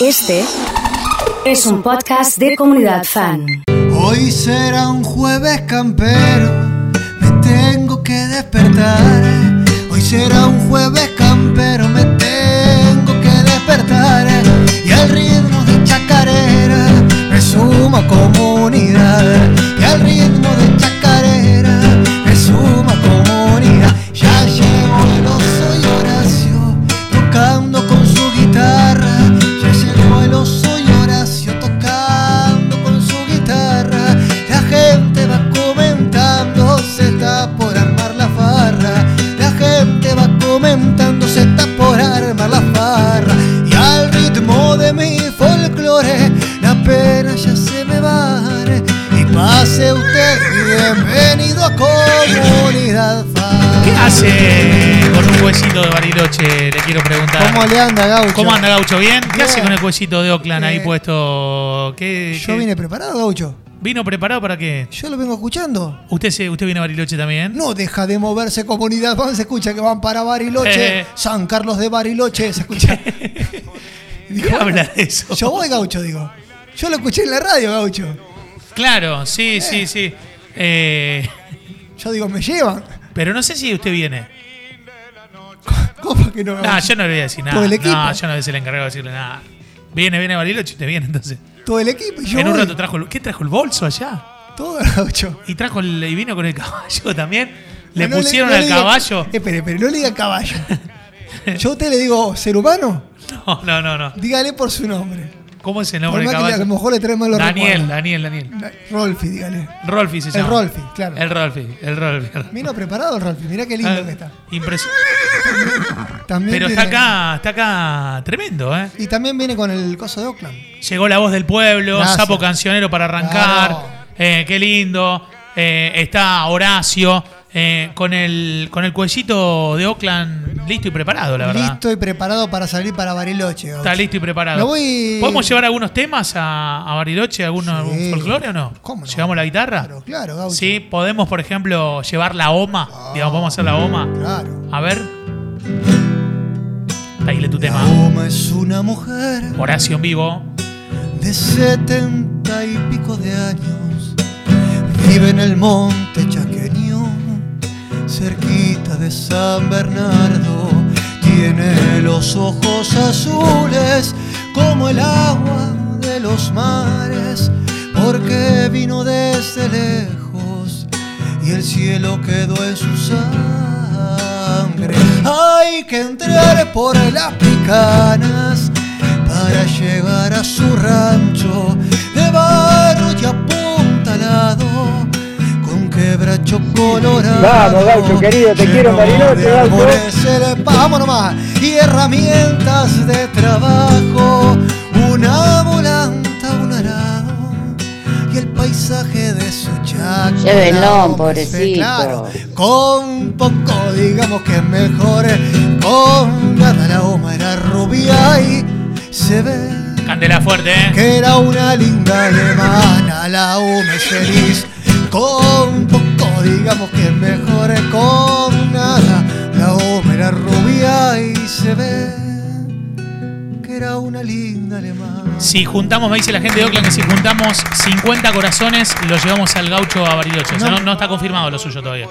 Este es un podcast de comunidad fan. Hoy será un jueves campero, me tengo que despertar. Hoy será un jueves campero, me tengo que despertar. Y al ritmo de chacarera me sumo a comunidad. Y al ritmo pena ya se me va. Y pase usted, bienvenido a Comunidad. ¿Qué hace con un huesito de Bariloche? Le quiero preguntar. ¿Cómo le anda, Gaucho? ¿Cómo anda, Gaucho? ¿Bien? ¿Qué Bien. hace con el huesito de Oakland ahí Eh, puesto? ¿Qué, Yo qué- vine preparado, Gaucho. ¿Vino preparado para qué? Yo lo vengo escuchando. ¿Usted, se, ¿Usted viene a Bariloche también? No deja de moverse comunidad fan, se escucha que van para Bariloche, Eh. San Carlos de Bariloche, se escucha. ¿Qué habla de eso? Yo voy, Gaucho, digo. Yo lo escuché en la radio, Gaucho. Claro, sí, sí, sí. Eh, Yo digo, me llevan. pero no sé si usted viene. ¿Cómo que no, No, yo no le voy a decir nada. Todo el equipo. No, yo no voy a ser el encargado de decirle nada. Viene, viene Bariloche, usted viene entonces. Todo el equipo y yo en un voy. rato trajo el, ¿Qué trajo el bolso allá? Todo, Gaucho. Y trajo el, y vino con el caballo también. Le No, no pusieron no al caballo. Espere, espere, no le diga caballo. Yo a usted le digo, ¿ser humano? No, no, no, no. Dígale por su nombre. ¿Cómo es el nombre del que le- a lo caballo? mejor le trae malos Daniel. Daniel, Daniel. Rolfi, dígale. Rolfi se El llama. Rolfi, claro. El Rolfi, el Rolfi. Vino preparado el Rolfi, mirá qué lindo que está. Impresionante. También Pero está acá, está acá tremendo, ¿eh? Y también viene con el coso de Oakland. Llegó la voz del pueblo, Gracias. sapo cancionero para arrancar. Claro. Eh, qué lindo. Eh, está Horacio eh, con el con el cuellito de Oakland listo y preparado, la verdad. Listo y preparado para salir para Bariloche. Está listo y preparado. Voy- ¿Podemos llevar algunos temas a, a Bariloche, algún, algún Sí. folclore o no? ¿Cómo no? ¿Llevamos la guitarra? Claro, claro, Gaucho. Sí, podemos, por ejemplo, llevar la OMA. Digamos, podemos hacer la OMA. Claro. A ver. Ahí le tu tema. Oma es una mujer Horacio en vivo. de setenta y pico de años. Vive en el monte chaqueño, cerquita de San Bernardo. Tiene los ojos azules como el agua de los mares, porque vino desde lejos y el cielo quedó en su sangre. Hay que entrar por las picanas para llegar a su rancho de barro y apuntalado quebracho colorado. Vamos, Gaucho, querido, te quiero Bariloche, Gaucho. Vamos nomás. Y herramientas de trabajo, una volanta, un arado y el paisaje de su chacra. Llévenlo, hombre, pobrecito. Claro, con poco digamos que es mejor con nada la goma era rubia y se ve Candela fuerte, ¿eh? que era una linda alemana la es feliz con poco digamos que es mejor con nada la era rubia y se ve que era una linda alemana Si juntamos, me dice la gente de Oakland que si juntamos 50 corazones, lo llevamos al gaucho a Bariloche. O sea, No. no, no está confirmado lo suyo todavía.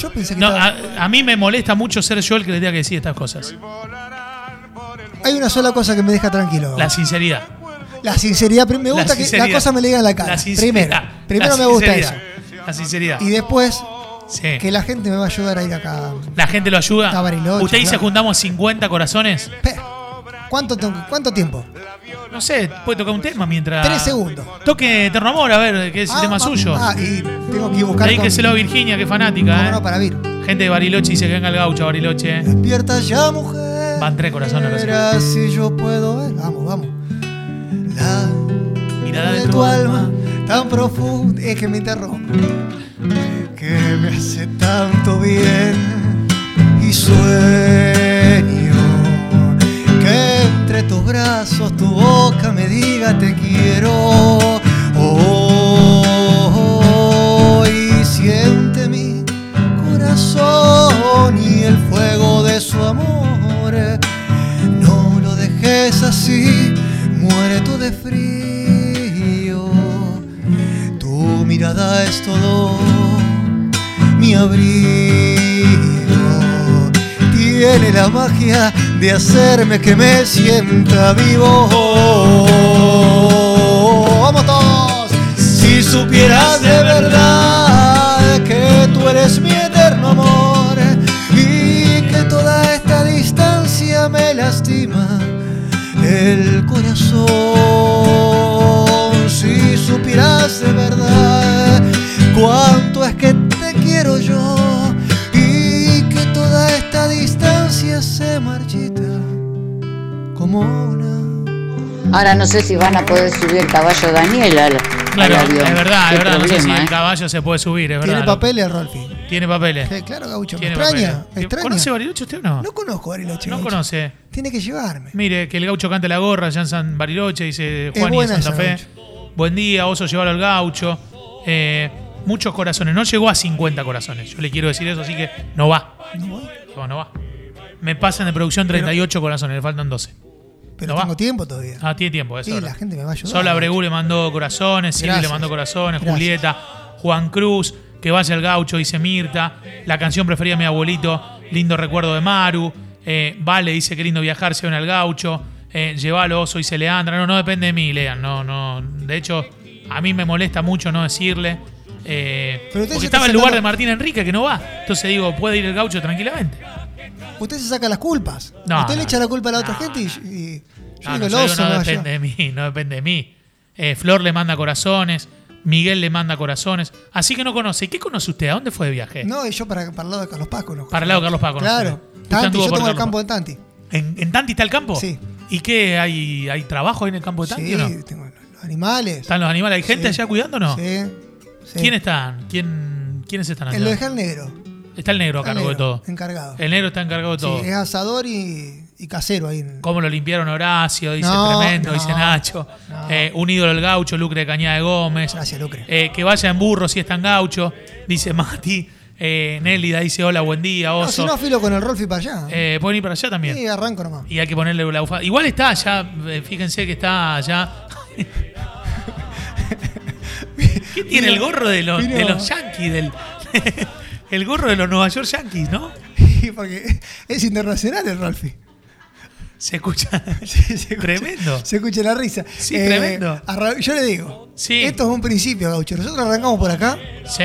yo pensé que No, estaba- a, a mí me molesta mucho ser yo el que le tenga que decir estas cosas. hay una sola cosa que me deja tranquilo La sinceridad. La sinceridad, me La gusta que la cosa me le diga en la cara. La. Primero, primero La me gusta eso. La sinceridad. Y después, Sí. que la gente me va a ayudar a ir acá. La gente lo ayuda. A Bariloche, Usted dice claro. juntamos 50 corazones. ¿Cuánto, tengo- ¿Cuánto tiempo? No sé, puede tocar un tema mientras. Tres segundos. Toque Eterno Amor, a ver, que es el Ah, tema ah, suyo. Ah, y tengo que buscar. Ahí con- que se lo a Virginia, que fanática, ¿Cómo ¿eh? no, para vir. Gente de Bariloche dice que venga el gaucho Bariloche. Despierta ya, mujer. Van tres corazones. Verás si yo puedo ver. Vamos, vamos. Mirada de tu alma tan profunda. Es que me interrumpe. Que me hace tanto bien. Y sueño que entre tus brazos tu boca me diga te quiero. Es todo mi abrigo. Tiene la magia de hacerme que me sienta vivo. ¡Vamos todos! Si supieras de verdad que tú eres mi eterno amor y que toda esta distancia me lastima el corazón. Ahora no sé si van a poder subir el caballo Daniel al, Claro, al avión. es verdad, es verdad. no sé si el ¿eh? caballo se puede subir, es verdad. Tiene papeles, Rolfi. Tiene papeles. Sí, claro, Gaucho. ¿Me extraña? papeles. ¿Me extraña? ¿Conoce Bariloche usted o no? No conozco a Bariloche. No Gaucho. conoce. Tiene que llevarme. Mire, que el gaucho cante la gorra allá en San Bariloche, dice Juan y Santa esa, Fe. Buen día, oso, llevarlo al gaucho. Eh, muchos corazones. No llegó a 50 corazones. Yo le quiero decir eso, así que no va. No voy, No, no va. Me pasan de producción 38 corazones, le faltan 12. Pero ¿No va? tengo tiempo todavía. Ah, tiene tiempo, eso. sí, la gente me va a ayudar. Sola Bregú le mandó corazones, Silvia le mandó corazones, Gracias. Julieta, Juan Cruz, que vaya al gaucho, dice Mirta. La canción preferida de mi abuelito, lindo recuerdo de Maru. Eh, vale, dice que lindo viajar, se ven al gaucho. Eh, Llévalo, oso, dice Leandra. No, no depende de mí, Lean. No, no. De hecho, a mí me molesta mucho no decirle. eh, porque estaba está el lugar de Martín Enrique que no va. Entonces digo, puede ir el gaucho tranquilamente. Usted se saca las culpas. No, Usted no, le echa la culpa a la otra gente y, yo No, digo, yo digo, oso no no depende de mí, no depende de mí. Eh, Flor le manda corazones, Miguel le manda corazones. Así que no conoce. ¿Y qué conoce usted? ¿A dónde fue de viaje? No, yo para, para el lado de Carlos Paz conozco. Para el lado de Carlos Paz conoce. Claro. Tanti, yo tengo el campo de Tanti. ¿En, en Tanti está el campo? Sí. ¿Y qué? ¿Hay, hay trabajo ahí en el campo de Tanti Sí, o no? tengo los animales. ¿Están los animales? ¿Hay gente Sí. allá cuidando o no? Sí. sí. ¿Quién están? ¿Quién, ¿Quiénes están allá? En lo al negro. Está el negro a El cargo de todo. Encargado. El negro está encargado de Sí, todo. es asador y, y casero ahí. en- ¿Cómo lo limpiaron Horacio? Dice No, tremendo, no, dice Nacho. no. Eh, un ídolo del gaucho, Lucre de Cañada de Gómez. Gracias, Lucre. Eh, que vaya en burro si es tan gaucho, dice Mati. Eh, Nélida dice hola, buen día, No, oso. si no, filo con el Rolfi para allá. Eh, pueden ir para allá también. Sí, arranco nomás. Y hay que ponerle la bufanda. Igual está allá, eh, fíjense que está allá. ¿Qué tiene el gorro de los, vino- de los Yankees? Del, el gorro de los Nueva York Yankees, ¿no? Porque es internacional el Rolfi. Se escucha. Sí, se escucha- Tremendo. Se escucha la risa. Sí, tremendo. arra- Yo le digo, Sí. esto es un principio, Gaucho. Nosotros arrancamos por acá Sí.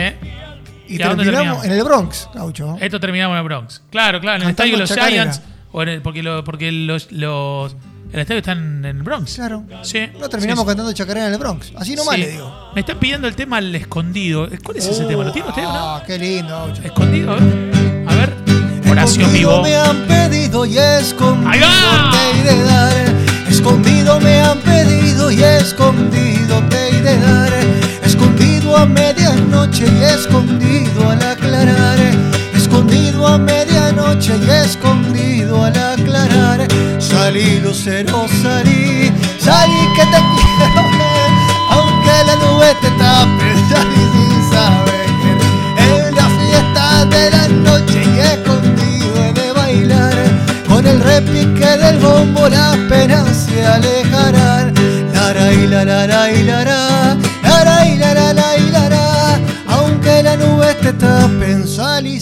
y, ¿Y a dónde terminamos terminamos? en el Bronx, Gaucho. Esto terminamos en el Bronx. Claro, claro, en el estadio de los. Giants. O en el- porque lo- porque los, los, el estadio está en el Bronx. Claro. Sí. No terminamos Sí, cantando chacarera en el Bronx. Así nomás Sí. le digo. Me están pidiendo el tema al escondido. ¿Cuál es ese tema? ¿Lo tiene usted o no? Ah, qué lindo. Escondido, a ver. A ver. Oración Escondido vivo. me han pedido y escondido te iré dar. Escondido me han pedido y escondido te iré dar. Escondido a medianoche y escondido al aclarar. Escondido a medianoche y escondido al aclarar. Salí, lucero, salí. Salí que te quiero ver. Aunque la nube te tape, salí sin saber. En la fiesta de la noche y escondido he de bailar Con el repique del bombo las penas se alejarán Lara y la la la y la la Lara y la la la y la la Aunque la nube te tapen salí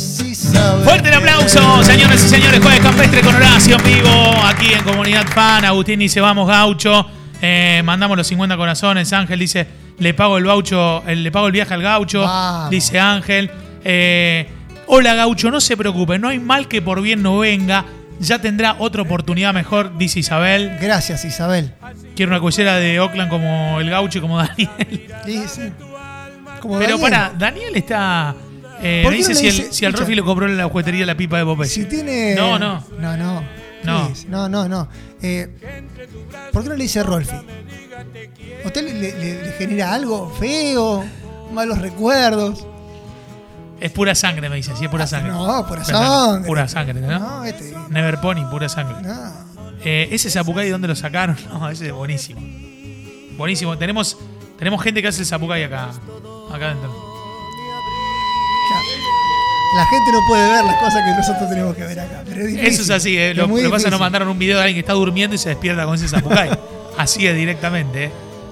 Fuerte el aplauso, señores y señores. Jueves Campestre con Horacio en vivo. Aquí en Comunidad Fan. Agustín dice, vamos gaucho. Eh, mandamos los 50 corazones. Ángel dice, le pago el gaucho, le pago el viaje al gaucho. Vamos. Dice Ángel. Eh, Hola gaucho, no se preocupe. No hay mal que por bien no venga. Ya tendrá otra oportunidad mejor, dice Isabel. Gracias Isabel Quiero una cuellera de Oakland como el gaucho y como Daniel. Sí, sí. Como Pero Daniel. para, Daniel está... Eh, ¿Por me no dice si, el, dice- si al. Rofi le compró en la juguetería la pipa de Popeye. Si tiene. No, no. No, no. No. No, no, no. Eh, ¿Por qué no le dice Rolfi? ¿Usted le, le- le genera algo feo? ¿Malos recuerdos? Es pura sangre, me dice. Sí, es pura sangre. Ah, No, pura sangre. Pura sangre, ¿no? No, este. Never Pony, pura sangre. No. Eh, ese Zapucay, ¿dónde lo sacaron? No, ese es buenísimo. Buenísimo. Tenemos, tenemos gente que hace el Zapucay acá. Acá adentro. La gente no puede ver las cosas que nosotros tenemos que ver acá. Pero es difícil. Eso es así, ¿eh? Lo, que pasa es que nos mandaron un video de alguien que está durmiendo y se despierta con ese Zapucay. Así es, directamente. eh.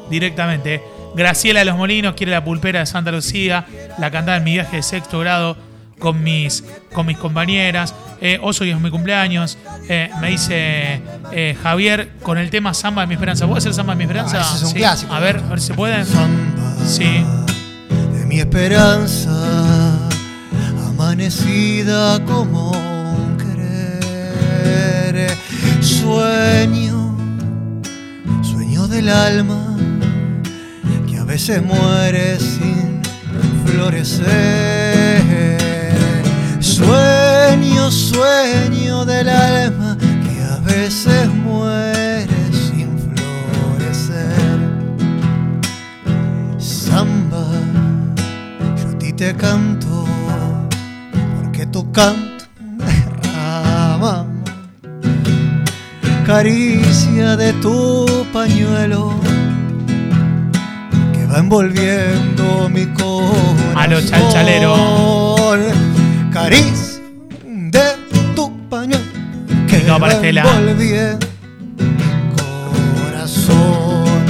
Directamente. Graciela de los Molinos quiere la pulpera de Santa Lucía. La cantaba en mi viaje de sexto grado con mis, con mis compañeras. Eh, Oso y es mi cumpleaños. Eh, me dice eh, Javier con el tema Samba de mi esperanza. ¿Puedo hacer Samba de mi esperanza? Ah, ese es un Sí. clásico. A ver, a ver si se puede. Samba Sí. de mi esperanza, amanecida como un querer. Sueño, sueño del alma, que a veces muere sin florecer. Sueño, sueño del alma, que a veces muere sin florecer. Samba, yo a ti te canto, porque tu canto me derrama caricia de tu pañuelo que va envolviendo mi corazón. A lo chalchalero. Caricia de tu pañuelo que para va envolviendo mi corazón.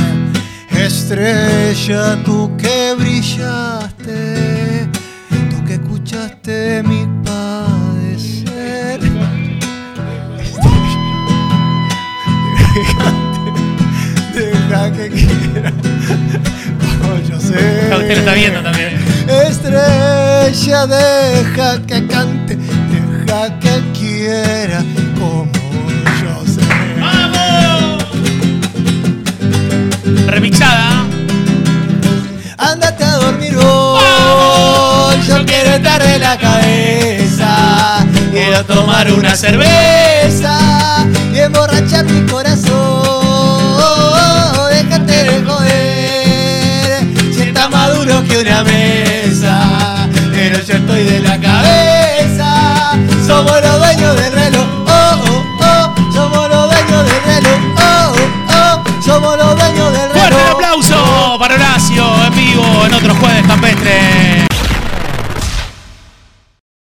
Estrella, tú que brillaste, Usted lo está viendo también. Estrella, deja que cante. Deja que quiera como yo sé. ¡Vamos! Remixada. Ándate a dormir hoy. Yo quiero estar de la cabeza. Quiero tomar una cerveza y emborrachar mi corazón. Mesa. Pero yo estoy de la cabeza. Somos los dueños del reloj. Oh, oh, oh. Somos los dueños del reloj. Oh, oh, oh. Somos los dueños del reloj. Fuerte el aplauso para Horacio en vivo en otro jueves campestre.